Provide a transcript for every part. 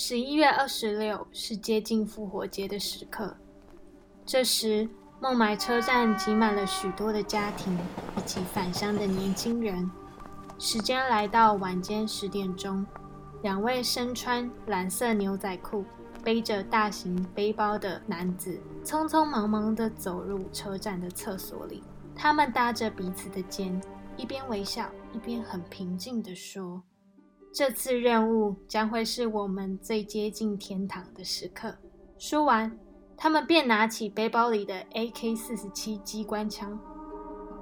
十一月二十六是接近复活节的时刻，这时孟买车站挤满了许多的家庭以及返乡的年轻人。时间来到晚间十点钟，两位身穿蓝色牛仔裤、背着大型背包的男子匆匆忙忙地走入车站的厕所里。他们搭着彼此的肩，一边微笑，一边很平静地说：“这次任务将会是我们最接近天堂的时刻。”说完，他们便拿起背包里的 AK-47 机关枪，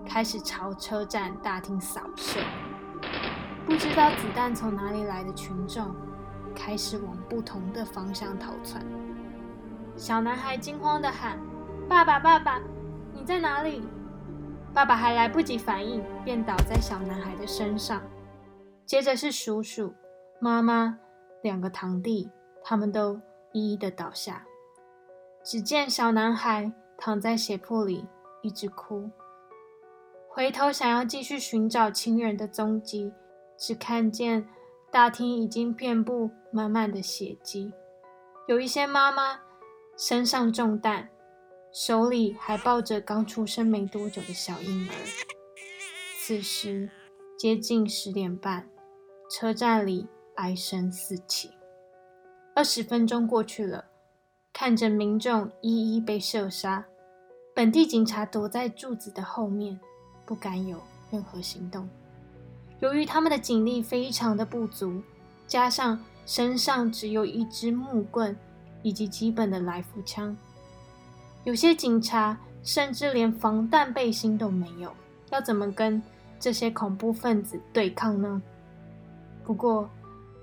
开始朝车站大厅扫射。不知道子弹从哪里来的群众开始往不同的方向逃窜。小男孩惊慌地喊：“爸爸，爸爸，你在哪里？”爸爸还来不及反应，便倒在小男孩的身上。接着是叔叔、妈妈、两个堂弟，他们都一一的倒下。只见小男孩躺在血泊里，一直哭。回头想要继续寻找亲人的踪迹。只看见大厅已经遍布满满的血迹，有一些妈妈身上中弹，手里还抱着刚出生没多久的小婴儿。此时接近十点半，车站里哀声四起。二十分钟过去了，看着民众一一被射杀，本地警察躲在柱子的后面，不敢有任何行动。由于他们的警力非常的不足，加上身上只有一支木棍以及基本的来福枪，有些警察甚至连防弹背心都没有，要怎么跟这些恐怖分子对抗呢？不过，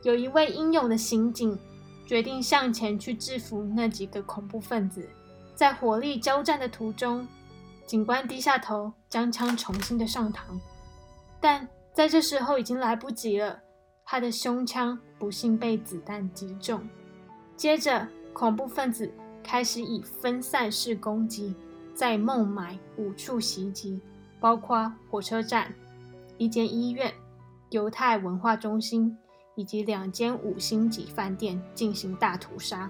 有一位英勇的刑警决定向前去制服那几个恐怖分子。在火力交战的途中，警官低下头将枪重新的上膛，但。在这时候已经来不及了，他的胸腔不幸被子弹击中。接着，恐怖分子开始以分散式攻击，在孟买五处袭击，包括火车站、一间医院、犹太文化中心以及两间五星级饭店进行大屠杀。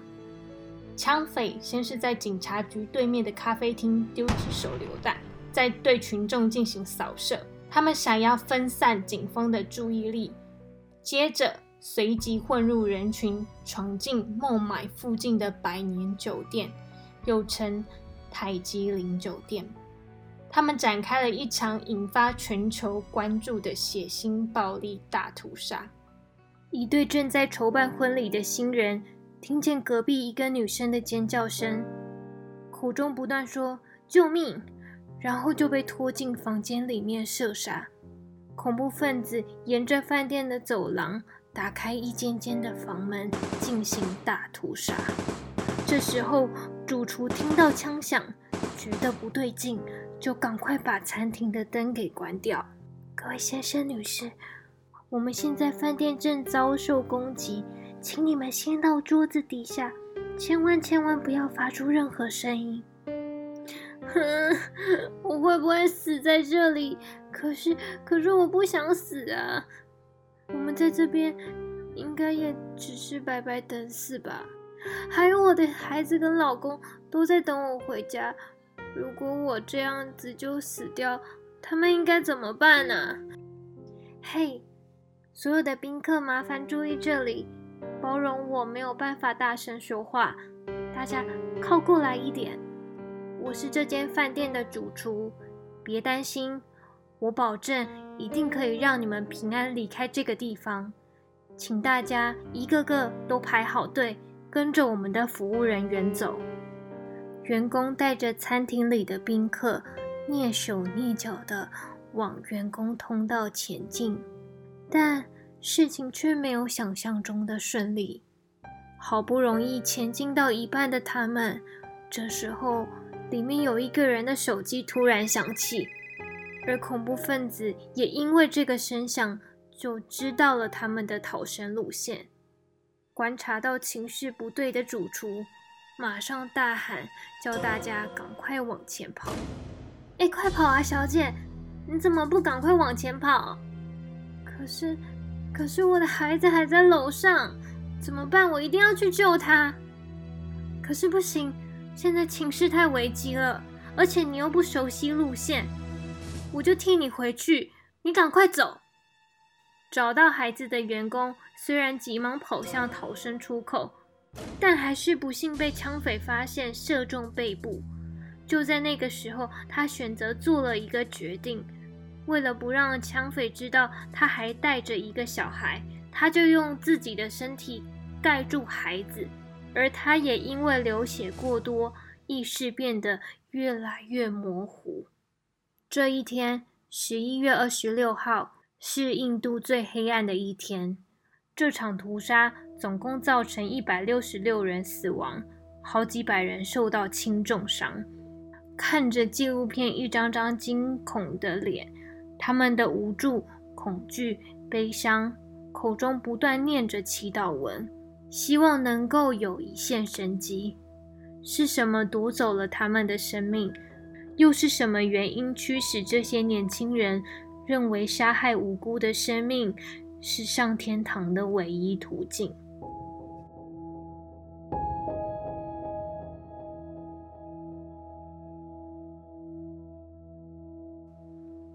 枪匪先是在警察局对面的咖啡厅丢掷手榴弹，再对群众进行扫射。他们想要分散警方的注意力，接着随即混入人群，闯进孟买附近的百年酒店，又称泰姬陵酒店。他们展开了一场引发全球关注的血腥暴力大屠杀。一对正在筹办婚礼的新人听见隔壁一个女生的尖叫声，口中不断说“救命”。然后就被拖进房间里面射杀。恐怖分子沿着饭店的走廊打开一间间的房门，进行大屠杀。这时候，主厨听到枪响，觉得不对劲，就赶快把餐厅的灯给关掉。各位先生、女士，我们现在饭店正遭受攻击，请你们先到桌子底下，千万千万不要发出任何声音。哼，我会不会死在这里？可是，可是我不想死啊！我们在这边应该也只是白白等死吧？还有我的孩子跟老公都在等我回家。如果我这样子就死掉，他们应该怎么办呢？嘿，所有的宾客，麻烦注意这里，包容我没有办法大声说话，大家靠过来一点。我是这间饭店的主厨，别担心，我保证一定可以让你们平安离开这个地方。请大家一个个都排好队，跟着我们的服务人员走。员工带着餐厅里的宾客，蹑手蹑脚地往员工通道前进，但事情却没有想象中的顺利。好不容易前进到一半的他们，这时候里面有一个人的手机突然响起，而恐怖分子也因为这个声响就知道了他们的逃生路线。观察到情绪不对的主厨，马上大喊叫大家赶快往前跑。哎，快跑啊，小姐！你怎么不赶快往前跑？可是，可是我的孩子还在楼上，怎么办？我一定要去救他。可是不行，现在情势太危急了，而且你又不熟悉路线，我就替你回去，你赶快走。找到孩子的员工虽然急忙跑向逃生出口，但还是不幸被枪匪发现，射中背部。就在那个时候，他选择做了一个决定。为了不让枪匪知道他还带着一个小孩，他就用自己的身体盖住孩子，而他也因为流血过多，意识变得越来越模糊。这一天，十一月二十六号，是印度最黑暗的一天。这场屠杀总共造成一百六十六人死亡，好几百人受到轻重伤。看着纪录片一张张惊恐的脸，他们的无助、恐惧、悲伤，口中不断念着祈祷文，希望能够有一线生机。是什么夺走了他们的生命？又是什么原因驱使这些年轻人认为杀害无辜的生命是上天堂的唯一途径？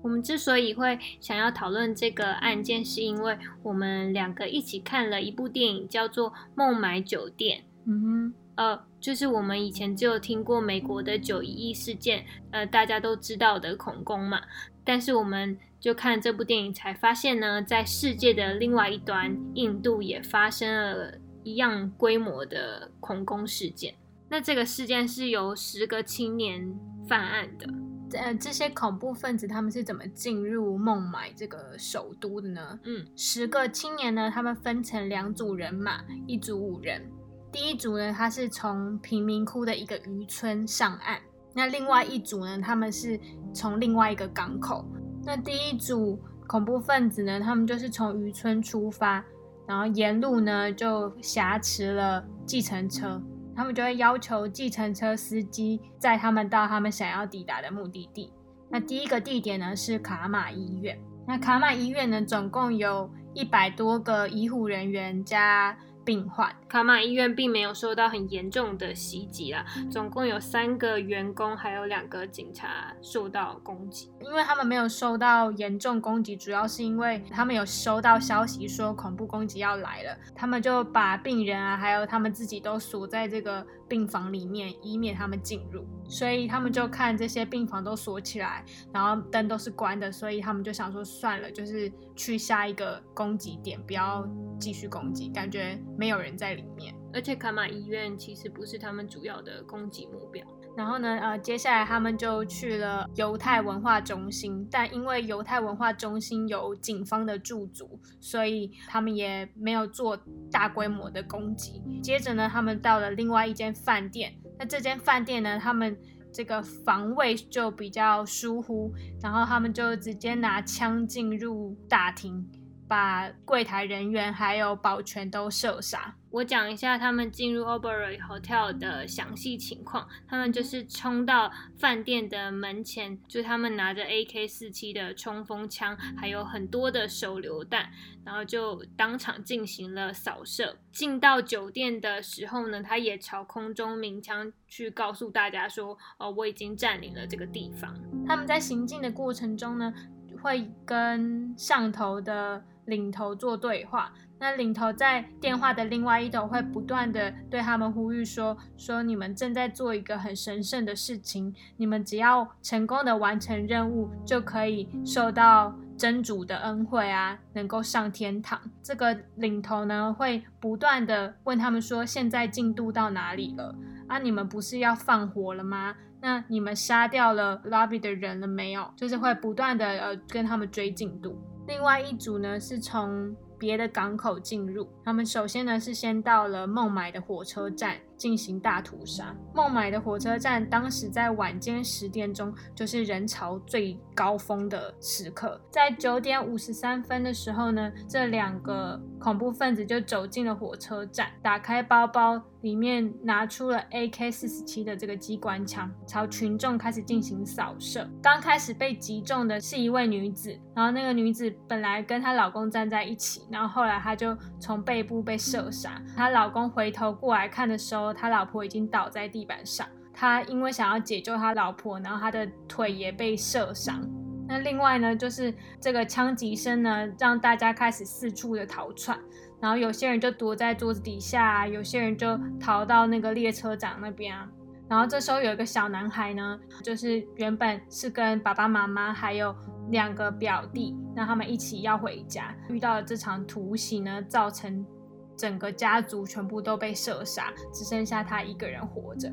我们之所以会想要讨论这个案件，是因为我们两个一起看了一部电影，叫做《孟买酒店》。嗯哼，呃，就是我们以前只有听过美国的九一一事件，呃，大家都知道的恐攻嘛。但是我们就看这部电影，才发现呢，在世界的另外一端，印度也发生了一样规模的恐攻事件。那这个事件是由十个青年犯案的。呃，这些恐怖分子他们是怎么进入孟买这个首都的呢？嗯，十个青年呢，他们分成两组人马，一组五人。第一组呢，他是从贫民窟的一个渔村上岸；那另外一组呢，他们是从另外一个港口。那第一组恐怖分子呢，他们就是从渔村出发，然后沿路呢就挟持了计程车。他们就会要求计程车司机载他们到他们想要抵达的目的地。那第一个地点呢是卡马医院。那卡马医院呢，总共有一百多个医护人员加。病患卡马医院并没有受到很严重的袭击啦，总共有三个员工还有两个警察受到攻击。因为他们没有受到严重攻击，主要是因为他们有收到消息说恐怖攻击要来了，他们就把病人啊还有他们自己都锁在这个病房里面，以免他们进入。所以他们就看这些病房都锁起来，然后灯都是关的，所以他们就想说算了，就是去下一个攻击点，不要继续攻击，感觉。没有人在里面，而且卡玛医院其实不是他们主要的攻击目标。然后呢，呃，接下来他们就去了犹太文化中心，但因为犹太文化中心有警方的驻足，所以他们也没有做大规模的攻击。接着呢，他们到了另外一间饭店，那这间饭店呢，他们这个防卫就比较疏忽，然后他们就直接拿枪进入大厅。把柜台人员还有保全都射杀。我讲一下他们进入 Oberoi Hotel 的详细情况。他们就是冲到饭店的门前，就他们拿着 AK 四七的冲锋枪，还有很多的手榴弹，然后就当场进行了扫射。进到酒店的时候呢，他也朝空中鸣枪，去告诉大家说：“哦，我已经占领了这个地方。”他们在行进的过程中呢，会跟上头的。领头做对话，那领头在电话的另外一头会不断的对他们呼吁说：说你们正在做一个很神圣的事情，你们只要成功的完成任务，就可以受到真主的恩惠啊，能够上天堂。这个领头呢会不断的问他们说：现在进度到哪里了？啊，你们不是要放火了吗？那你们杀掉了 lobby 的人了没有？就是会不断的呃跟他们追进度。另外一组呢，是从别的港口进入。他们首先呢是先到了孟买的火车站进行大屠杀。孟买的火车站当时在晚间十点钟就是人潮最高峰的时刻，在九点五十三分的时候呢，这两个恐怖分子就走进了火车站，打开包包，里面拿出了 AK 四十七的这个机关枪，朝群众开始进行扫射。刚开始被击中的是一位女子，然后那个女子本来跟她老公站在一起，然后后来她就从背部被射杀。她老公回头过来看的时候，他老婆已经倒在地板上。他因为想要解救他老婆，然后他的腿也被射伤。那另外呢，就是这个枪击声呢，让大家开始四处的逃窜。然后有些人就躲在桌子底下，有些人就逃到那个列车长那边。然后这时候有一个小男孩呢，就是原本是跟爸爸妈妈还有两个表弟，让他们一起要回家，遇到了这场突袭呢，造成整个家族全部都被射杀，只剩下他一个人活着。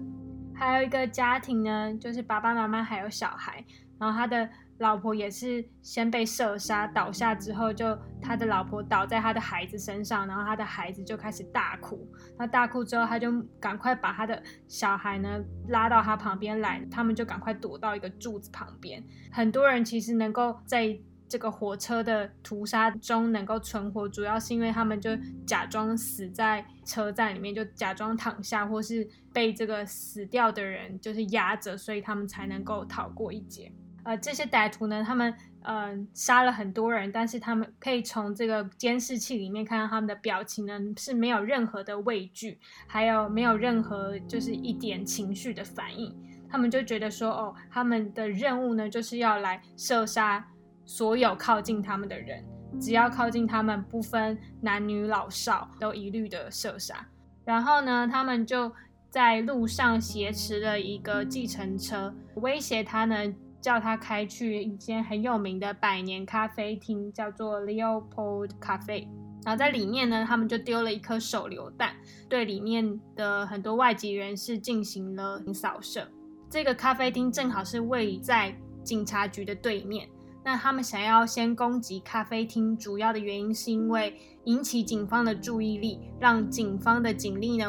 还有一个家庭呢，就是爸爸妈妈还有小孩，然后他的。老婆也是先被射杀，倒下之后，就他的老婆倒在他的孩子身上，然后他的孩子就开始大哭。那大哭之后，他就赶快把他的小孩呢拉到他旁边来，他们就赶快躲到一个柱子旁边。很多人其实能够在这个火车的屠杀中能够存活，主要是因为他们就假装死在车站里面，就假装躺下，或是被这个死掉的人就是压着，所以他们才能够逃过一劫。呃，这些歹徒呢，他们呃杀了很多人，但是他们可以从这个监视器里面看到他们的表情呢是没有任何的畏惧，还有没有任何就是一点情绪的反应。他们就觉得说，哦，他们的任务呢就是要来射杀所有靠近他们的人，只要靠近他们，不分男女老少，都一律的射杀。然后呢，他们就在路上挟持了一个计程车，威胁他呢。叫他开去一间很有名的百年咖啡厅，叫做 Leopold Cafe。然后在里面呢，他们就丢了一颗手榴弹，对里面的很多外籍人士进行了扫射。这个咖啡厅正好是位在警察局的对面。那他们想要先攻击咖啡厅，主要的原因是因为引起警方的注意力，让警方的警力呢。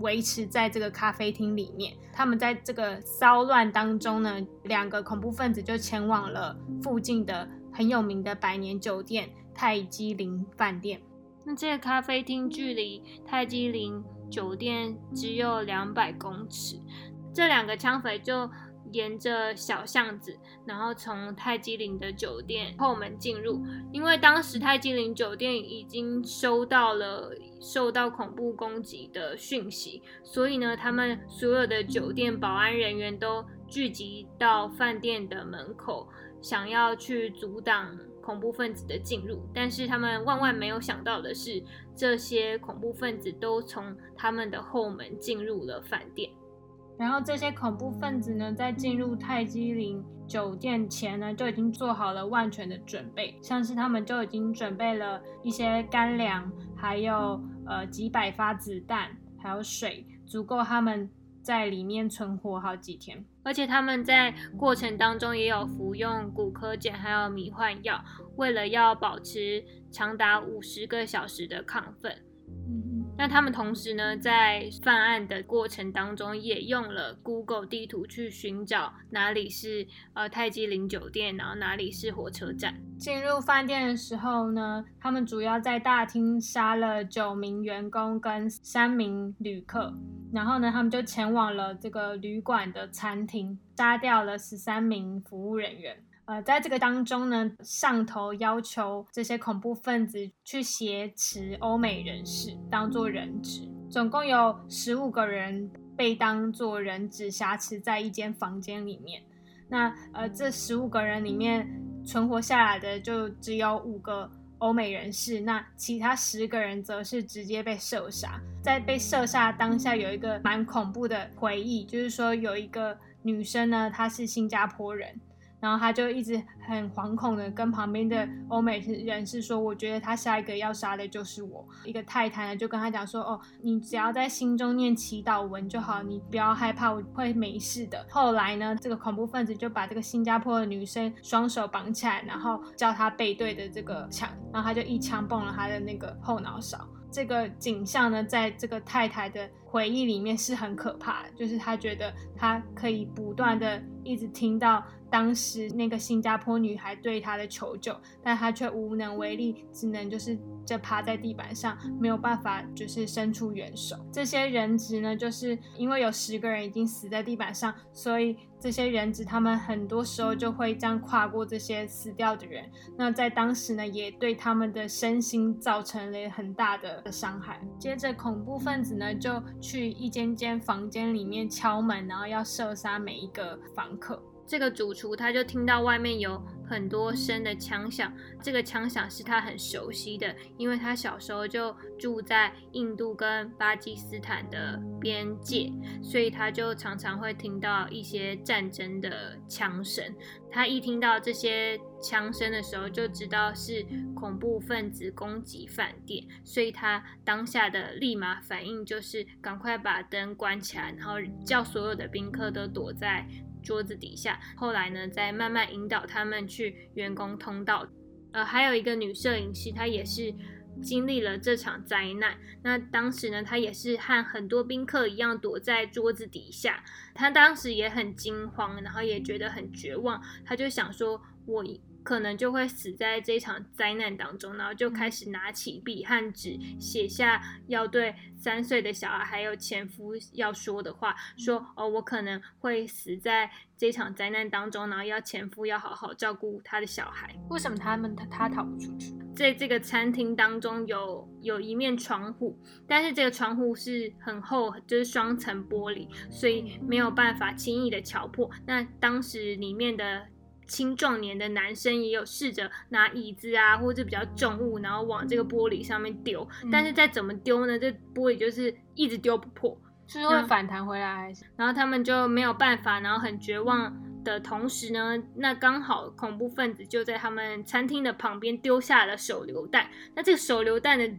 维持在这个咖啡厅里面，他们在这个骚乱当中呢，两个恐怖分子就前往了附近的很有名的百年酒店泰姬陵饭店。那这个咖啡厅距离泰姬陵酒店只有两百公尺，这两个枪匪就。沿着小巷子，然后从泰姬陵的酒店后门进入。因为当时泰姬陵酒店已经收到了受到恐怖攻击的讯息，所以呢，他们所有的酒店保安人员都聚集到饭店的门口，想要去阻挡恐怖分子的进入。但是他们万万没有想到的是，这些恐怖分子都从他们的后门进入了饭店。然后这些恐怖分子呢，在进入泰姬陵酒店前呢，就已经做好了万全的准备，像是他们就已经准备了一些干粮，还有呃几百发子弹，还有水，足够他们在里面存活好几天。而且他们在过程当中也有服用骨科碱还有迷幻药，为了要保持长达五十个小时的亢奋。那他们同时呢，在犯案的过程当中，也用了 Google 地图去寻找哪里是呃泰姬陵酒店，然后哪里是火车站。进入饭店的时候呢，他们主要在大厅杀了九名员工跟三名旅客，然后呢，他们就前往了这个旅馆的餐厅，杀掉了十三名服务人员。呃，在这个当中呢，上头要求这些恐怖分子去挟持欧美人士，当做人质。总共有十五个人被当做人质挟持在一间房间里面。那呃，这十五个人里面存活下来的就只有五个欧美人士，那其他十个人则是直接被射杀。在被射杀当下，有一个蛮恐怖的回忆，就是说有一个女生呢，她是新加坡人。然后他就一直很惶恐的跟旁边的欧美人士说：“我觉得他下一个要杀的就是我。”一个太太呢就跟他讲说：“哦，你只要在心中念祈祷文就好，你不要害怕，我会没事的。”后来呢，这个恐怖分子就把这个新加坡的女生双手绑起来，然后叫她背对着这个墙，然后他就一枪崩了她的那个后脑勺。这个景象呢，在这个太太的回忆里面是很可怕的，就是她觉得她可以不断的一直听到当时那个新加坡女孩对他的求救，但她却无能为力，只能就是就趴在地板上，没有办法就是伸出援手。这些人质呢，就是因为有十个人已经死在地板上，所以。这些人质，他们很多时候就会这样跨过这些死掉的人。那在当时呢，也对他们的身心造成了很大的伤害。接着，恐怖分子呢就去一间间房间里面敲门，然后要射杀每一个房客。这个主厨他就听到外面有很多声的枪响，这个枪响是他很熟悉的，因为他小时候就住在印度跟巴基斯坦的边界，所以他就常常会听到一些战争的枪声。他一听到这些枪声的时候，就知道是恐怖分子攻击饭店，所以他当下的立马反应就是赶快把灯关起来，然后叫所有的宾客都躲在。桌子底下，后来呢，再慢慢引导他们去员工通道。呃，还有一个女摄影师，她也是经历了这场灾难。那当时呢，她也是和很多宾客一样躲在桌子底下。她当时也很惊慌，然后也觉得很绝望。她就想说：“我。”可能就会死在这场灾难当中，然后就开始拿起笔和纸，写下要对三岁的小孩还有前夫要说的话，说哦，我可能会死在这场灾难当中，然后要前夫要好好照顾他的小孩。为什么他们他他逃不出去？在这个餐厅当中有有一面窗户，但是这个窗户是很厚，就是双层玻璃，所以没有办法轻易的敲破。那当时里面的。青壮年的男生也有试着拿椅子啊，或者比较重物，然后往这个玻璃上面丢，但是再怎么丢呢，这玻璃就是一直丢不破，就是会反弹回来。然后他们就没有办法，然后很绝望的同时呢，那刚好恐怖分子就在他们餐厅的旁边丢下了手榴弹，那这个手榴弹的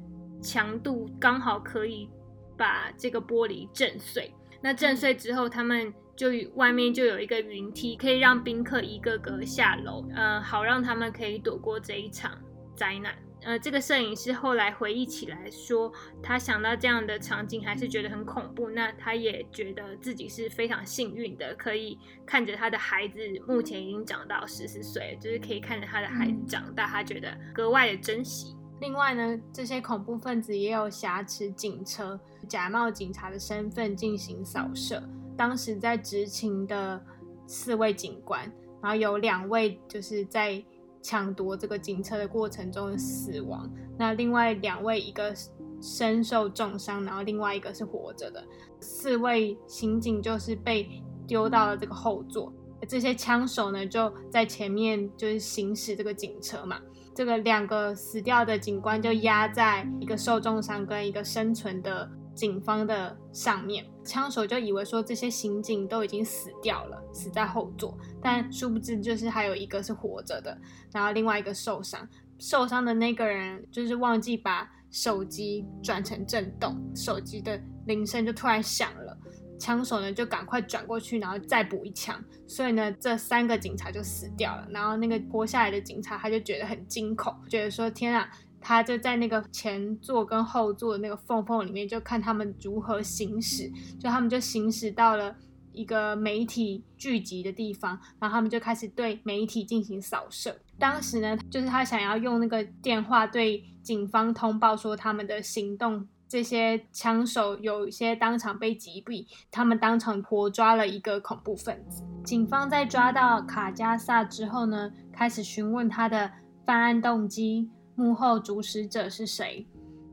强度刚好可以把这个玻璃震碎。那震碎之后，他们。就外面就有一个云梯，可以让宾客一个个下楼，呃，好让他们可以躲过这一场灾难。呃，这个摄影师后来回忆起来说，他想到这样的场景还是觉得很恐怖。那他也觉得自己是非常幸运的，可以看着他的孩子目前已经长到十四岁，就是可以看着他的孩子长大，他觉得格外的珍惜。另外呢，这些恐怖分子也有挟持警车，假冒警察的身份进行扫射。当时在执勤的四位警官，然后有两位就是在抢夺这个警车的过程中死亡，那另外两位一个身受重伤，然后另外一个是活着的。四位刑警就是被丢到了这个后座，这些枪手呢就在前面就是行驶这个警车嘛。这个两个死掉的警官就压在一个受重伤跟一个生存的。警方的上面，枪手就以为说这些刑警都已经死掉了，死在后座，但殊不知就是还有一个是活着的，然后另外一个受伤，受伤的那个人就是忘记把手机转成震动，手机的铃声就突然响了，枪手呢就赶快转过去，然后再补一枪，所以呢这三个警察就死掉了，然后那个活下来的警察他就觉得很惊恐，觉得说天啊！他就在那个前座跟后座的那个缝缝里面，就看他们如何行驶。就他们就行驶到了一个媒体聚集的地方，然后他们就开始对媒体进行扫射。当时呢，就是他想要用那个电话对警方通报说他们的行动，这些枪手有一些当场被击毙，他们当场活抓了一个恐怖分子。警方在抓到卡加萨之后呢，开始询问他的犯案动机。幕后主使者是谁？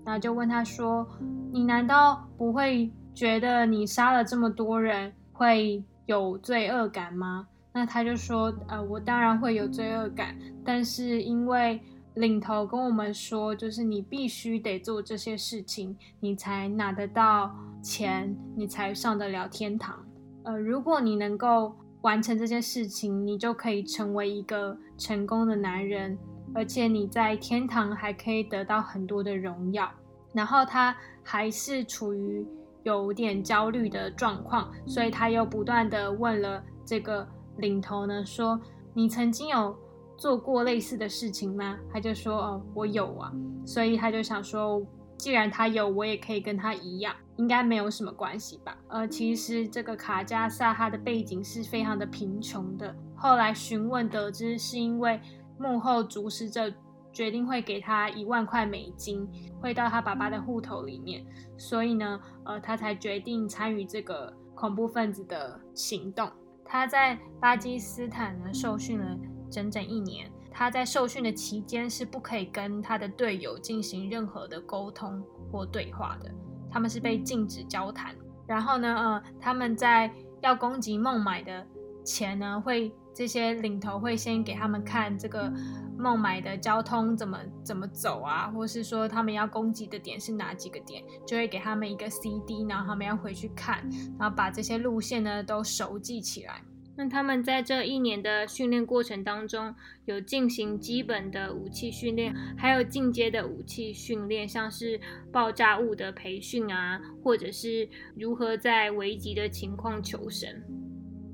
那就问他说：“你难道不会觉得你杀了这么多人会有罪恶感吗？”那他就说：“呃，我当然会有罪恶感，但是因为领头跟我们说，就是你必须得做这些事情，你才拿得到钱，你才上得了天堂。呃，如果你能够。”完成这些事情，你就可以成为一个成功的男人，而且你在天堂还可以得到很多的荣耀。然后他还是处于有点焦虑的状况，所以他又不断的问了这个领头呢，说：“你曾经有做过类似的事情吗？”他就说：“哦，我有啊。”所以他就想说。既然他有，我也可以跟他一样，应该没有什么关系吧？呃，其实这个卡加萨他的背景是非常的贫穷的。后来询问得知，是因为幕后主使者决定会给他一万块美金，汇到他爸爸的户头里面，所以呢，呃，他才决定参与这个恐怖分子的行动。他在巴基斯坦呢受训了整整一年。他在受训的期间是不可以跟他的队友进行任何的沟通或对话的，他们是被禁止交谈。然后呢，呃，他们在要攻击孟买的前呢，会这些领头会先给他们看这个孟买的交通怎么怎么走啊，或是说他们要攻击的点是哪几个点，就会给他们一个 CD，然后他们要回去看，然后把这些路线呢都熟记起来。那他们在这一年的训练过程当中，有进行基本的武器训练，还有进阶的武器训练，像是爆炸物的培训啊，或者是如何在危急的情况求生。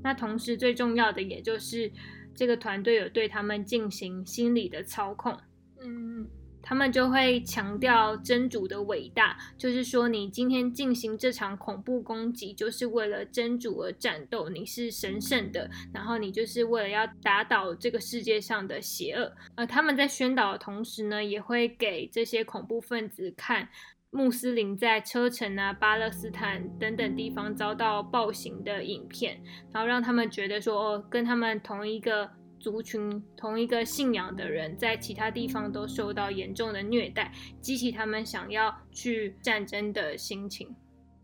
那同时最重要的，也就是这个团队有对他们进行心理的操控。嗯。他们就会强调真主的伟大，就是说你今天进行这场恐怖攻击，就是为了真主而战斗，你是神圣的，然后你就是为了要打倒这个世界上的邪恶。呃，他们在宣导的同时呢，也会给这些恐怖分子看穆斯林在车臣啊、巴勒斯坦等等地方遭到暴行的影片，然后让他们觉得说，哦，跟他们同一个。族群同一个信仰的人，在其他地方都受到严重的虐待，激起他们想要去战争的心情。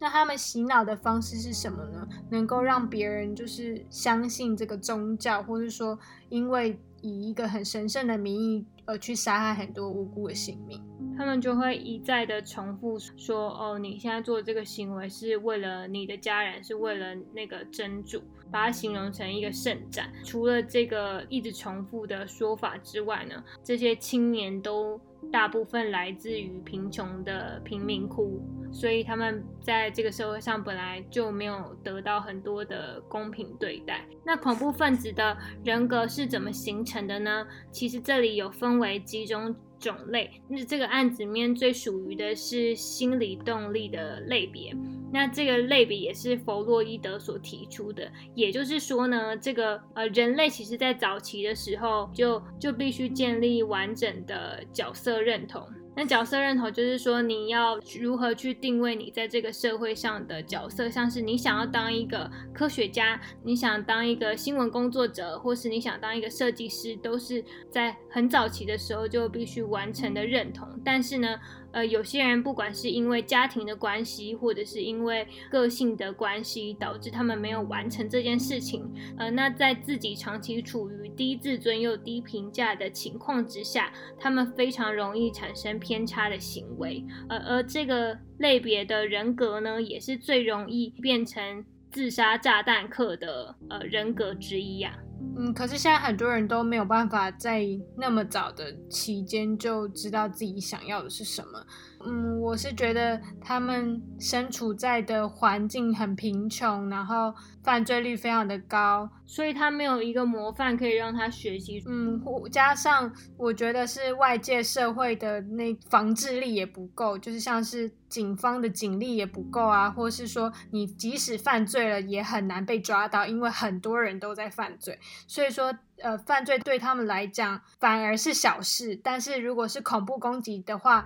那他们洗脑的方式是什么呢？能够让别人就是相信这个宗教，或者说因为以一个很神圣的名义而去杀害很多无辜的性命。他们就会一再的重复说：“哦，你现在做这个行为是为了你的家人，是为了那个真主，把它形容成一个圣战。”除了这个一直重复的说法之外呢，这些青年都大部分来自于贫穷的贫民窟，所以他们在这个社会上本来就没有得到很多的公平对待。那恐怖分子的人格是怎么形成的呢？其实这里有分为几种。种类，那这个案子里面最属于的是心理动力的类别。那这个类比也是弗洛伊德所提出的，也就是说呢，这个呃人类其实在早期的时候就就必须建立完整的角色认同。那角色认同就是说，你要如何去定位你在这个社会上的角色，像是你想要当一个科学家，你想当一个新闻工作者，或是你想当一个设计师，都是在很早期的时候就必须完成的认同。但是呢，呃，有些人不管是因为家庭的关系，或者是因为个性的关系，导致他们没有完成这件事情。呃，那在自己长期处于低自尊又低评价的情况之下，他们非常容易产生偏差的行为。呃，而这个类别的人格呢，也是最容易变成自杀炸弹客的呃人格之一呀。嗯，可是现在很多人都没有办法在那么早的期间就知道自己想要的是什么。嗯，我是觉得他们身处在的环境很贫穷，然后犯罪率非常的高，所以他没有一个模范可以让他学习。嗯，加上我觉得是外界社会的那防治力也不够，就是像是警方的警力也不够啊，或是说你即使犯罪了也很难被抓到，因为很多人都在犯罪，所以说呃，犯罪对他们来讲反而是小事，但是如果是恐怖攻击的话。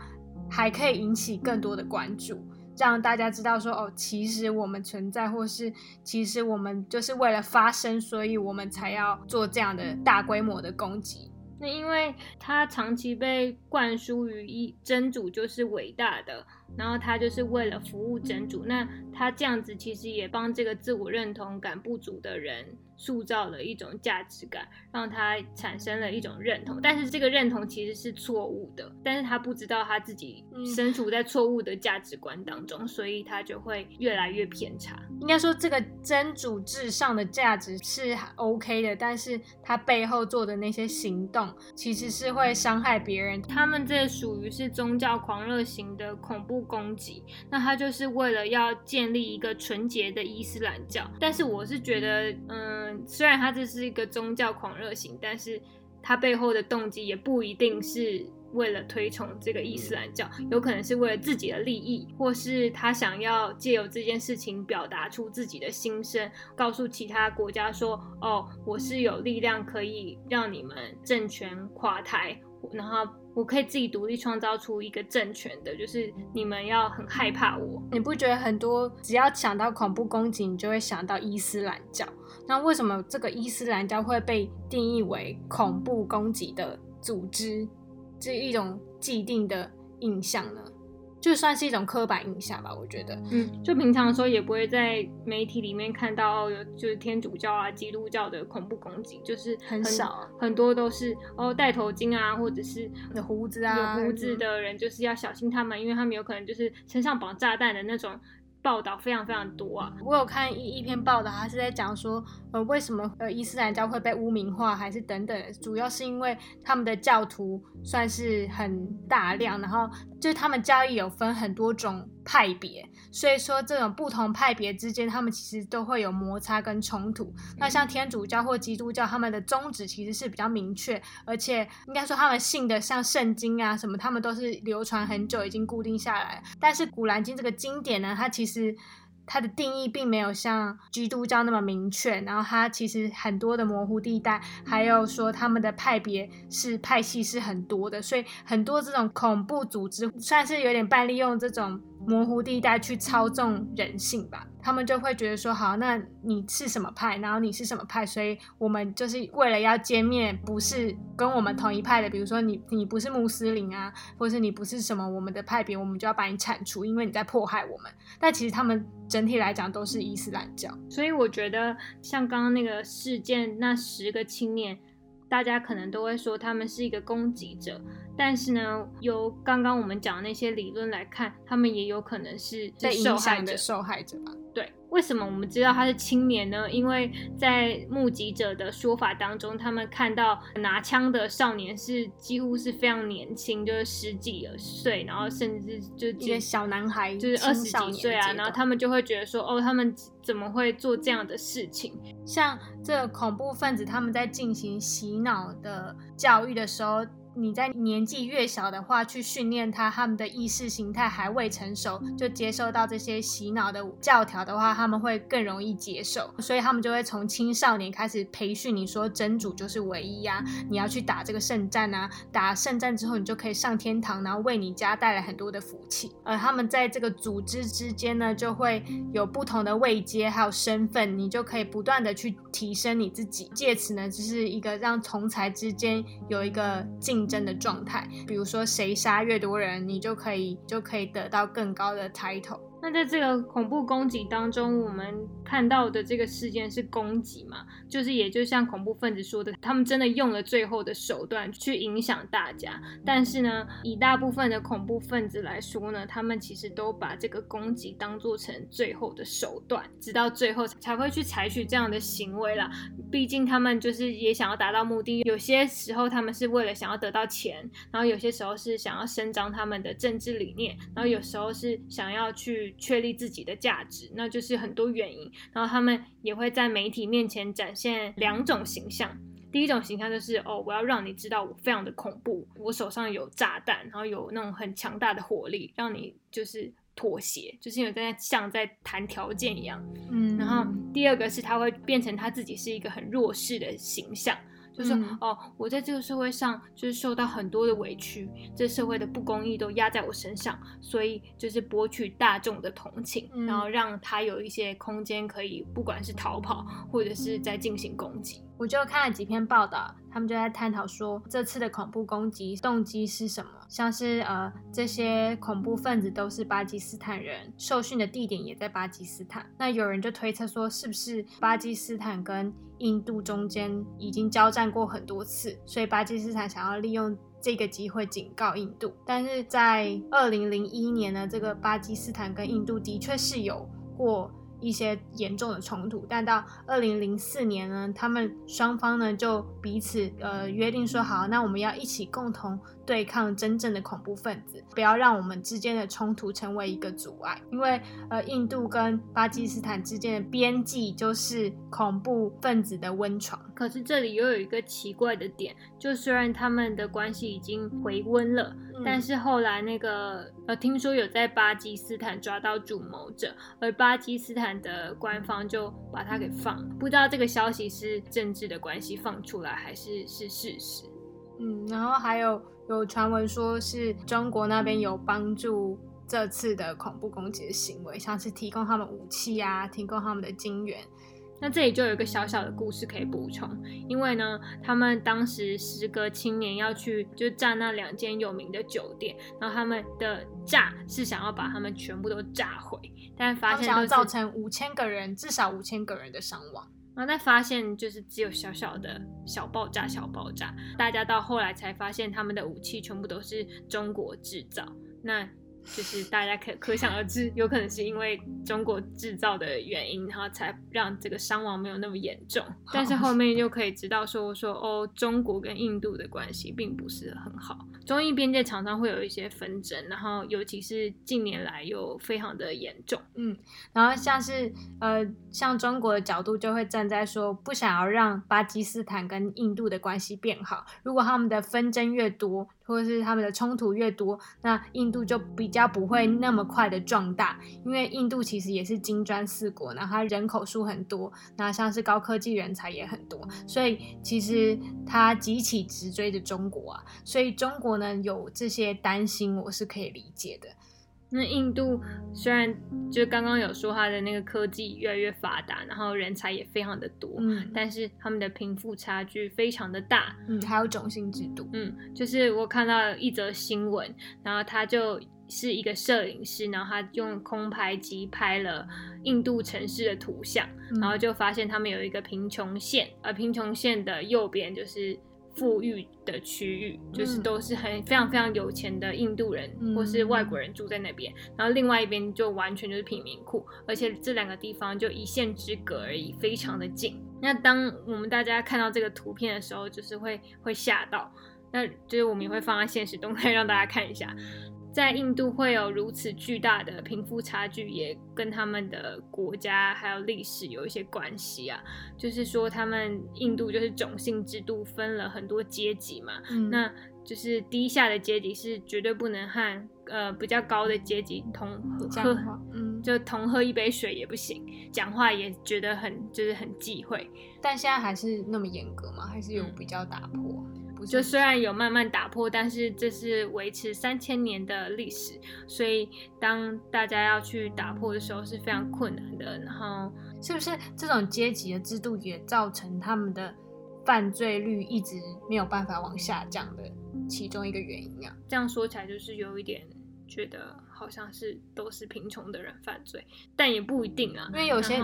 还可以引起更多的关注，让大家知道说哦，其实我们存在，或是其实我们就是为了发声，所以我们才要做这样的大规模的攻击。那因为他长期被灌输于一真主就是伟大的。然后他就是为了服务真主，那他这样子其实也帮这个自我认同感不足的人塑造了一种价值感，让他产生了一种认同。但是这个认同其实是错误的，但是他不知道他自己身处在错误的价值观当中，所以他就会越来越偏差。应该说，这个真主至上的价值是 OK 的，但是他背后做的那些行动其实是会伤害别人。他们这属于是宗教狂热型的恐怖攻击，那他就是为了要建立一个纯洁的伊斯兰教。但是我是觉得，嗯，虽然他这是一个宗教狂热型，但是他背后的动机也不一定是。为了推崇这个伊斯兰教，有可能是为了自己的利益，或是他想要借由这件事情表达出自己的心声，告诉其他国家说：“哦，我是有力量可以让你们政权垮台，然后我可以自己独立创造出一个政权的，就是你们要很害怕我。”你不觉得很多只要想到恐怖攻击，你就会想到伊斯兰教？那为什么这个伊斯兰教会被定义为恐怖攻击的组织？这一种既定的印象呢，就算是一种刻板印象吧。我觉得，嗯，就平常的时候也不会在媒体里面看到有就是天主教啊、基督教的恐怖攻击，就是很少，很多都是哦戴头巾啊，或者是有胡子啊、有胡子的人，就是要小心他们，因为他们有可能就是身上绑炸弹的那种。报道非常非常多啊！我有看一一篇报道，他是在讲说，呃，为什么呃伊斯兰教会被污名化，还是等等，主要是因为他们的教徒算是很大量，然后就是他们教义有分很多种派别。所以说，这种不同派别之间，他们其实都会有摩擦跟冲突。那像天主教或基督教，他们的宗旨其实是比较明确，而且应该说他们信的像圣经啊什么，他们都是流传很久，已经固定下来。但是古兰经这个经典呢，它其实。它的定义并没有像基督教那么明确，然后它其实很多的模糊地带，还有说他们的派别是派系是很多的，所以很多这种恐怖组织算是有点半利用这种模糊地带去操纵人性吧。他们就会觉得说，好，那你是什么派，然后你是什么派，所以我们就是为了要歼灭不是跟我们同一派的，比如说你你不是穆斯林啊，或是你不是什么我们的派别，我们就要把你铲除，因为你在迫害我们。但其实他们整体来讲都是伊斯兰教，所以我觉得像刚刚那个事件，那十个青年。大家可能都会说他们是一个攻击者，但是呢，由刚刚我们讲的那些理论来看，他们也有可能是受害的受害者吧？对。为什么我们知道他是青年呢？因为在目击者的说法当中，他们看到拿枪的少年是几乎是非常年轻，就是十几岁，然后甚至就一个小男孩，就是二十几岁啊。然后他们就会觉得说，哦，他们怎么会做这样的事情？像这恐怖分子，他们在进行洗脑的教育的时候。你在年纪越小的话，去训练他，他们的意识形态还未成熟，就接受到这些洗脑的教条的话，他们会更容易接受，所以他们就会从青少年开始培训你说真主就是唯一呀，你要去打这个圣战啊，打圣战之后你就可以上天堂，然后为你家带来很多的福气。而他们在这个组织之间呢，就会有不同的位阶还有身份，你就可以不断的去提升你自己，借此呢，就是一个让同才之间有一个进。竞争的状态，比如说谁杀越多人，你就可以就可以得到更高的 title。那在这个恐怖攻击当中，我们看到的这个事件是攻击嘛？就是也就像恐怖分子说的，他们真的用了最后的手段去影响大家。但是呢，以大部分的恐怖分子来说呢，他们其实都把这个攻击当做成最后的手段，直到最后才会去采取这样的行为啦。毕竟他们就是也想要达到目的，有些时候他们是为了想要得到钱，然后有些时候是想要伸张他们的政治理念，然后有时候是想要去。确立自己的价值，那就是很多原因。然后他们也会在媒体面前展现两种形象。第一种形象就是哦，我要让你知道我非常的恐怖，我手上有炸弹，然后有那种很强大的火力，让你就是妥协，就是因为在像在谈条件一样。嗯。然后第二个是他会变成他自己是一个很弱势的形象。就是哦，我在这个社会上就是受到很多的委屈，这社会的不公义都压在我身上，所以就是博取大众的同情，然后让他有一些空间可以，不管是逃跑或者是在进行攻击。我就看了几篇报道，他们就在探讨说这次的恐怖攻击动机是什么。像是呃这些恐怖分子都是巴基斯坦人，受训的地点也在巴基斯坦。那有人就推测说，是不是巴基斯坦跟印度中间已经交战过很多次，所以巴基斯坦想要利用这个机会警告印度。但是在二零零一年呢，这个巴基斯坦跟印度的确是有过。一些严重的冲突，但到二零零四年呢，他们双方呢就彼此呃约定说好，那我们要一起共同对抗真正的恐怖分子，不要让我们之间的冲突成为一个阻碍，因为呃印度跟巴基斯坦之间的边际就是恐怖分子的温床。可是这里又有一个奇怪的点，就虽然他们的关系已经回温了，但是后来那个呃听说有在巴基斯坦抓到主谋者，而巴基斯坦。的官方就把他给放，不知道这个消息是政治的关系放出来，还是是事实。嗯，然后还有有传闻说是中国那边有帮助这次的恐怖攻击的行为，像是提供他们武器啊，提供他们的金元。那这里就有一个小小的故事可以补充，因为呢，他们当时时隔青年要去就炸那两间有名的酒店，然后他们的炸是想要把他们全部都炸毁，但发现要造成五千个人至少五千个人的伤亡，然后再发现就是只有小小的小爆炸小爆炸，大家到后来才发现他们的武器全部都是中国制造，那。就是大家可可想而知，有可能是因为中国制造的原因，然后才让这个伤亡没有那么严重。但是后面又可以知道说说哦，中国跟印度的关系并不是很好，中印边界常常会有一些纷争，然后尤其是近年来又非常的严重。嗯，然后像是呃，像中国的角度就会站在说不想要让巴基斯坦跟印度的关系变好，如果他们的纷争越多。或者是他们的冲突越多，那印度就比较不会那么快的壮大，因为印度其实也是金砖四国，然后它人口数很多，那像是高科技人才也很多，所以其实它急起直追着中国啊，所以中国呢有这些担心，我是可以理解的。那印度虽然就刚刚有说它的那个科技越来越发达，然后人才也非常的多，嗯，但是他们的贫富差距非常的大，嗯，还有种姓制度，嗯，就是我看到一则新闻，然后他就是一个摄影师，然后他用空拍机拍了印度城市的图像，然后就发现他们有一个贫穷线，而贫穷线的右边就是。富裕的区域就是都是很非常非常有钱的印度人或是外国人住在那边，然后另外一边就完全就是贫民窟，而且这两个地方就一线之隔而已，非常的近。那当我们大家看到这个图片的时候，就是会会吓到，那就是我们也会放在现实动态让大家看一下。在印度会有如此巨大的贫富差距，也跟他们的国家还有历史有一些关系啊。就是说，他们印度就是种姓制度分了很多阶级嘛，那就是低下的阶级是绝对不能和呃比较高的阶级同喝，嗯，就同喝一杯水也不行，讲话也觉得很就是很忌讳。但现在还是那么严格吗？还是有比较打破？就虽然有慢慢打破，但是这是维持三千年的历史，所以当大家要去打破的时候是非常困难的。然后，是不是这种阶级的制度也造成他们的犯罪率一直没有办法往下降的其中一个原因啊？这样说起来，就是有一点觉得好像是都是贫穷的人犯罪，但也不一定啊，因为有些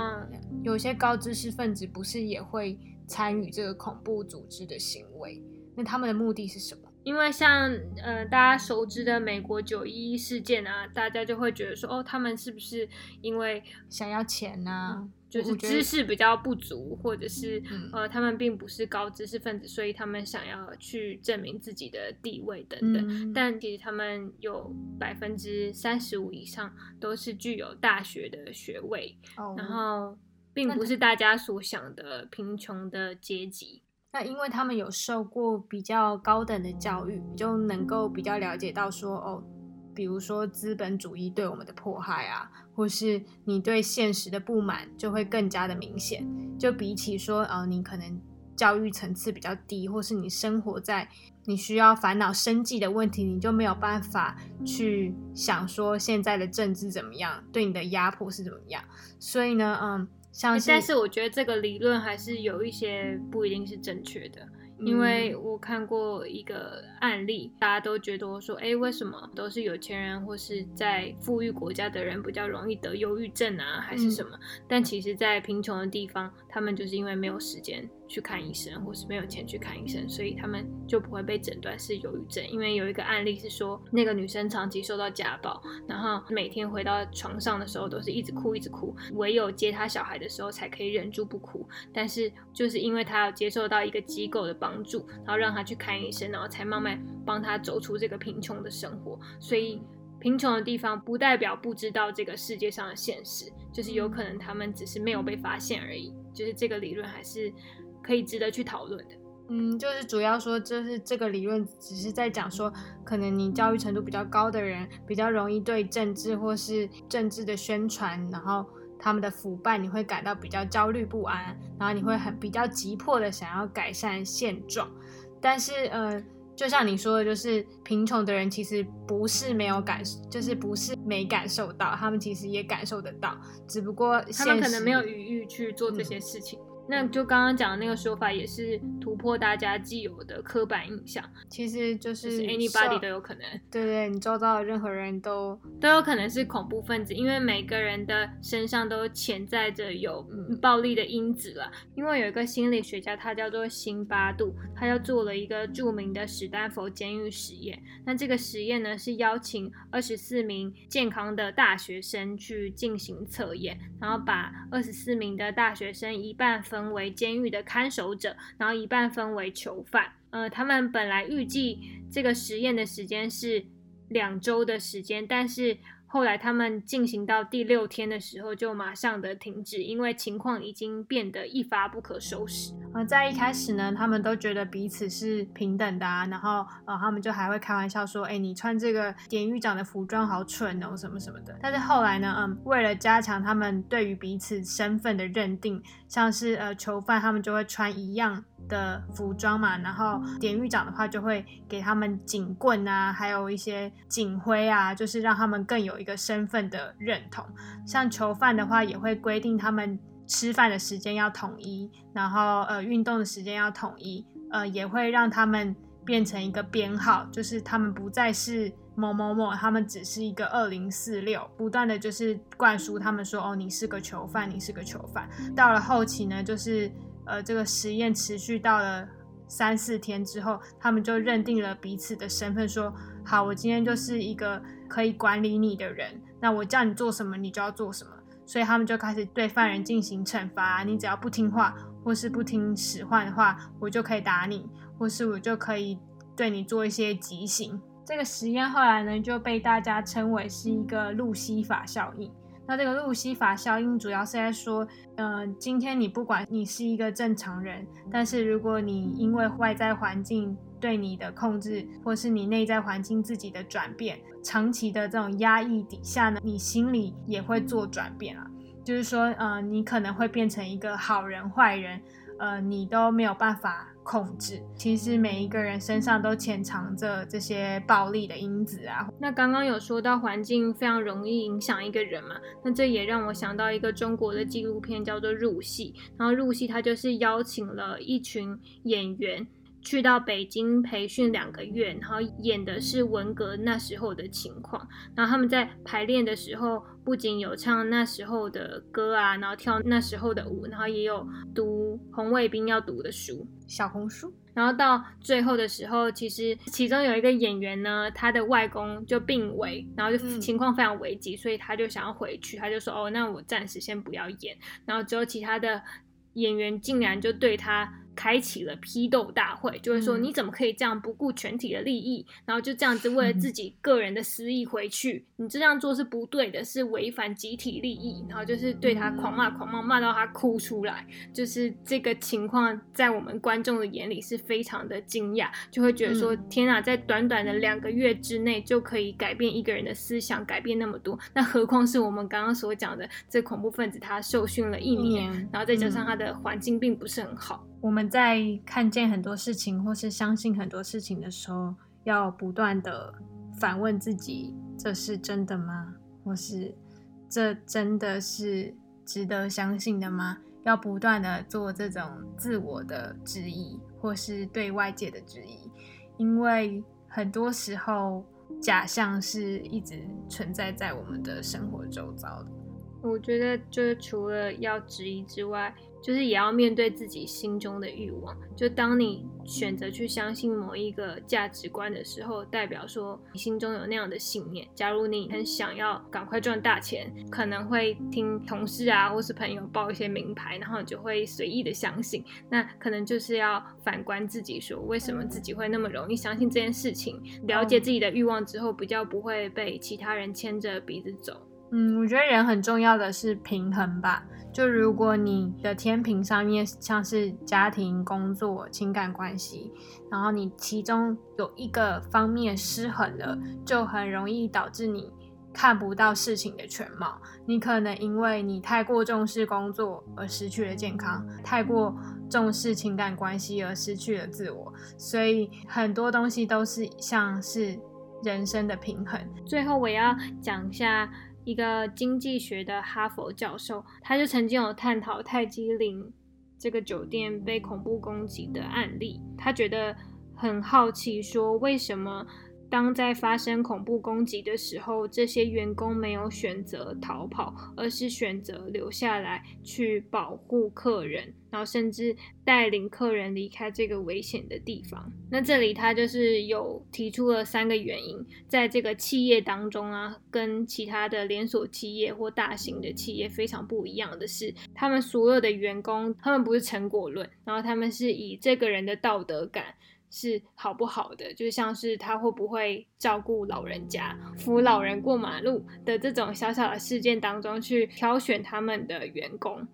有些高知识分子不是也会参与这个恐怖组织的行为。那他们的目的是什么？因为像呃大家熟知的美国九一一事件啊，大家就会觉得说，哦，他们是不是因为想要钱呢？就是知识比较不足，或者是呃他们并不是高知识分子，所以他们想要去证明自己的地位等等。但其实他们有百分之三十五以上都是具有大学的学位，然后并不是大家所想的贫穷的阶级。那因为他们有受过比较高等的教育，就能够比较了解到说，哦，比如说资本主义对我们的迫害啊，或是你对现实的不满，就会更加的明显。就比起说，呃，你可能教育层次比较低，或是你生活在你需要烦恼生计的问题，你就没有办法去想说现在的政治怎么样，对你的压迫是怎么样。所以呢，嗯。但是我觉得这个理论还是有一些不一定是正确的，因为我看过一个案例，大家都觉得说，哎，为什么都是有钱人或是在富裕国家的人比较容易得忧郁症啊，还是什么？但其实，在贫穷的地方，他们就是因为没有时间去看医生，或是没有钱去看医生，所以他们就不会被诊断是忧郁症。因为有一个案例是说，那个女生长期受到家暴，然后每天回到床上的时候都是一直哭，一直哭，唯有接她小孩的时候才可以忍住不哭。但是就是因为她要接受到一个机构的帮。助，然后让她去看医生，然后才慢慢帮她走出这个贫穷的生活。所以，贫穷的地方不代表不知道这个世界上的现实，就是有可能他们只是没有被发现而已。就是这个理论还是可以值得去讨论的。嗯，就是主要说，就是这个理论只是在讲说，可能你教育程度比较高的人，比较容易对政治或是政治的宣传，然后。他们的腐败，你会感到比较焦虑不安，然后你会很比较急迫的想要改善现状。但是，呃，就像你说的，就是贫穷的人其实不是没有感，就是不是没感受到，他们其实也感受得到，只不过他们可能没有余裕去做这些事情。那就刚刚讲的那个说法，也是突破大家既有的刻板印象。其实就是 anybody 都有可能，对对，你周遭的任何人都都有可能是恐怖分子，因为每个人的身上都潜在着有暴力的因子了。因为有一个心理学家，他叫做辛巴杜，他要做了一个著名的史丹佛监狱实验。那这个实验呢，是邀请二十四名健康的大学生去进行测验，然后把二十四名的大学生一半分。分为监狱的看守者，然后一半分为囚犯。呃，他们本来预计这个实验的时间是两周的时间，但是。后来他们进行到第六天的时候，就马上的停止，因为情况已经变得一发不可收拾。呃，在一开始呢，他们都觉得彼此是平等的啊，然后呃，他们就还会开玩笑说：“哎，你穿这个典狱长的服装好蠢哦，什么什么的。”但是后来呢，嗯，为了加强他们对于彼此身份的认定，像是呃囚犯，他们就会穿一样。的服装嘛，然后典狱长的话就会给他们警棍啊，还有一些警徽啊，就是让他们更有一个身份的认同。像囚犯的话，也会规定他们吃饭的时间要统一，然后呃运动的时间要统一，呃也会让他们变成一个编号，就是他们不再是某某某，他们只是一个二零四六，不断的就是灌输他们说，哦你是个囚犯，你是个囚犯。到了后期呢，就是。呃，这个实验持续到了三四天之后，他们就认定了彼此的身份，说好，我今天就是一个可以管理你的人，那我叫你做什么，你就要做什么。所以他们就开始对犯人进行惩罚，你只要不听话或是不听使唤的话，我就可以打你，或是我就可以对你做一些极刑。这个实验后来呢，就被大家称为是一个路西法效应。那这个路西法效应主要是在说，嗯，今天你不管你是一个正常人，但是如果你因为外在环境对你的控制，或是你内在环境自己的转变，长期的这种压抑底下呢，你心里也会做转变啊，就是说，呃，你可能会变成一个好人坏人。呃，你都没有办法控制。其实每一个人身上都潜藏着这些暴力的因子啊。那刚刚有说到环境非常容易影响一个人嘛？那这也让我想到一个中国的纪录片，叫做《入戏》。然后《入戏》它就是邀请了一群演员。去到北京培训两个月，然后演的是文革那时候的情况。然后他们在排练的时候，不仅有唱那时候的歌啊，然后跳那时候的舞，然后也有读红卫兵要读的书，小红书。然后到最后的时候，其实其中有一个演员呢，他的外公就病危，然后就情况非常危急，所以他就想要回去，他就说：“哦，那我暂时先不要演。”然后之后其他的演员竟然就对他。开启了批斗大会，就是说你怎么可以这样不顾全体的利益，然后就这样子为了自己个人的私益回去？你这样做是不对的，是违反集体利益。然后就是对他狂骂狂骂，骂到他哭出来。就是这个情况在我们观众的眼里是非常的惊讶，就会觉得说天啊，在短短的两个月之内就可以改变一个人的思想，改变那么多。那何况是我们刚刚所讲的这恐怖分子，他受训了一年，然后再加上他的环境并不是很好。我们在看见很多事情，或是相信很多事情的时候，要不断的反问自己：这是真的吗？或是这真的是值得相信的吗？要不断的做这种自我的质疑，或是对外界的质疑，因为很多时候假象是一直存在在我们的生活周遭的。我觉得，就是除了要质疑之外，就是也要面对自己心中的欲望。就当你选择去相信某一个价值观的时候，代表说你心中有那样的信念。假如你很想要赶快赚大钱，可能会听同事啊或是朋友报一些名牌，然后你就会随意的相信。那可能就是要反观自己，说为什么自己会那么容易相信这件事情？了解自己的欲望之后，比较不会被其他人牵着鼻子走。嗯，我觉得人很重要的是平衡吧。就如果你的天平上面像是家庭、工作、情感关系，然后你其中有一个方面失衡了，就很容易导致你看不到事情的全貌。你可能因为你太过重视工作而失去了健康，太过重视情感关系而失去了自我。所以很多东西都是像是人生的平衡。最后我要讲一下。一个经济学的哈佛教授，他就曾经有探讨泰姬陵这个酒店被恐怖攻击的案例。他觉得很好奇，说为什么当在发生恐怖攻击的时候，这些员工没有选择逃跑，而是选择留下来去保护客人。然后甚至带领客人离开这个危险的地方。那这里他就是有提出了三个原因，在这个企业当中啊，跟其他的连锁企业或大型的企业非常不一样的是，他们所有的员工，他们不是成果论，然后他们是以这个人的道德感是好不好的，就像是他会不会照顾老人家、扶老人过马路的这种小小的事件当中去挑选他们的员工，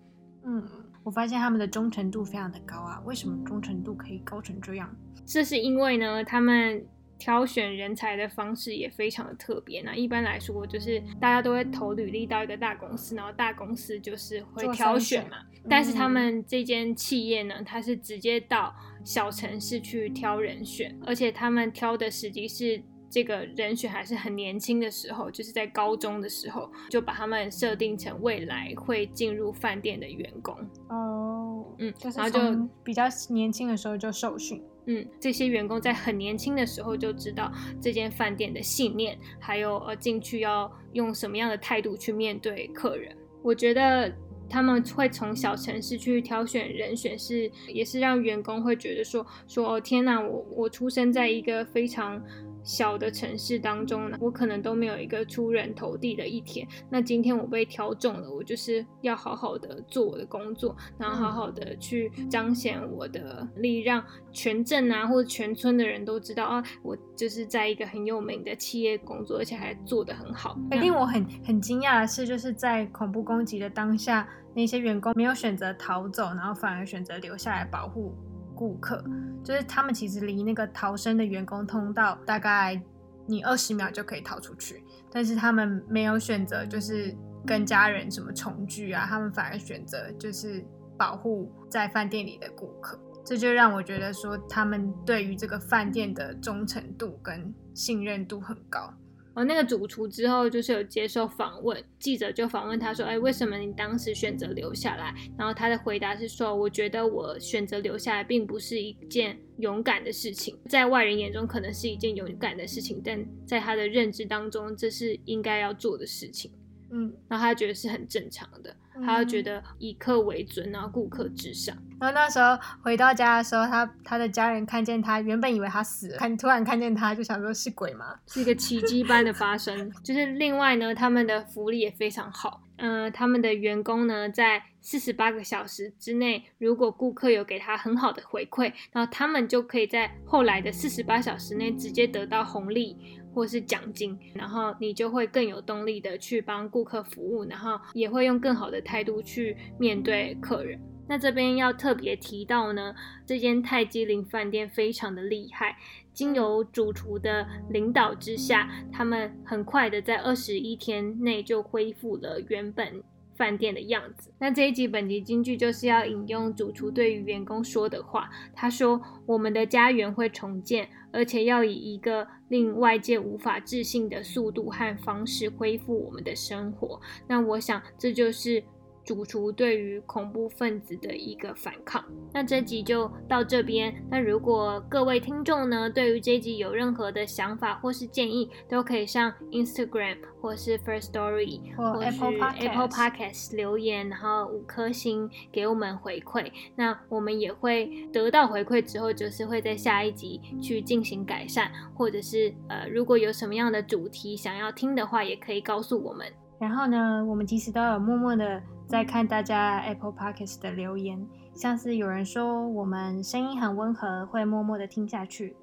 嗯。我发现他们的忠诚度非常的高啊！为什么忠诚度可以高成这样？这是因为呢，他们挑选人才的方式也非常的特别。那一般来说，就是大家都会投履历到一个大公司，然后大公司就是会挑选嘛。但是他们这间企业呢，它是直接到小城市去挑人选，而且他们挑的时机是。这个人选还是很年轻的时候，就是在高中的时候，就把他们设定成未来会进入饭店的员工。哦，嗯，然后就比较年轻的时候就受训。嗯，这些员工在很年轻的时候就知道这间饭店的信念，还有呃进去要用什么样的态度去面对客人。我觉得他们会从小城市去挑选人选，是也是让员工会觉得说说哦天哪，我我出生在一个非常。小的城市当中呢，我可能都没有一个出人头地的一天。那今天我被挑中了，我就是要好好的做我的工作，然后好好的去彰显我的力，让全镇啊或者全村的人都知道啊，我就是在一个很有名的企业工作，而且还做得很好。令我很很惊讶的是，就是在恐怖攻击的当下，那些员工没有选择逃走，然后反而选择留下来保护。顾客就是他们，其实离那个逃生的员工通道大概你二十秒就可以逃出去，但是他们没有选择，就是跟家人什么重聚啊，他们反而选择就是保护在饭店里的顾客，这就让我觉得说他们对于这个饭店的忠诚度跟信任度很高。而，那个主厨之后就是有接受访问，记者就访问他说：“哎，为什么你当时选择留下来？”然后他的回答是说：“我觉得我选择留下来并不是一件勇敢的事情，在外人眼中可能是一件勇敢的事情，但在他的认知当中，这是应该要做的事情。”嗯，然后他觉得是很正常的，他就觉得以客为尊，然后顾客至上。然后那时候回到家的时候，他他的家人看见他，原本以为他死了，看突然看见他就想说是鬼吗？是一个奇迹般的发生。就是另外呢，他们的福利也非常好。嗯，他们的员工呢，在四十八个小时之内，如果顾客有给他很好的回馈，然后他们就可以在后来的四十八小时内直接得到红利或是奖金，然后你就会更有动力的去帮顾客服务，然后也会用更好的态度去面对客人。那这边要特别提到呢，这间泰姬陵饭店非常的厉害，经由主厨的领导之下，他们很快的在二十一天内就恢复了原本饭店的样子。那这一集本集金句就是要引用主厨对于员工说的话，他说：“我们的家园会重建，而且要以一个令外界无法置信的速度和方式恢复我们的生活。”那我想这就是。主厨对于恐怖分子的一个反抗。那这集就到这边。那如果各位听众呢，对于这集有任何的想法或是建议，都可以上 Instagram 或是 First Story 或 Apple Apple Podcast 留言，然后五颗星给我们回馈。那我们也会得到回馈之后，就是会在下一集去进行改善，或者是呃，如果有什么样的主题想要听的话，也可以告诉我们。然后呢，我们其实都有默默的在看大家 Apple Podcast 的留言，像是有人说我们声音很温和，会默默的听下去；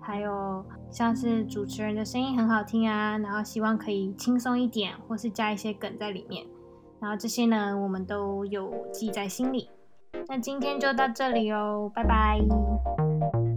还有像是主持人的声音很好听啊，然后希望可以轻松一点，或是加一些梗在里面。然后这些呢，我们都有记在心里。那今天就到这里哦，拜拜。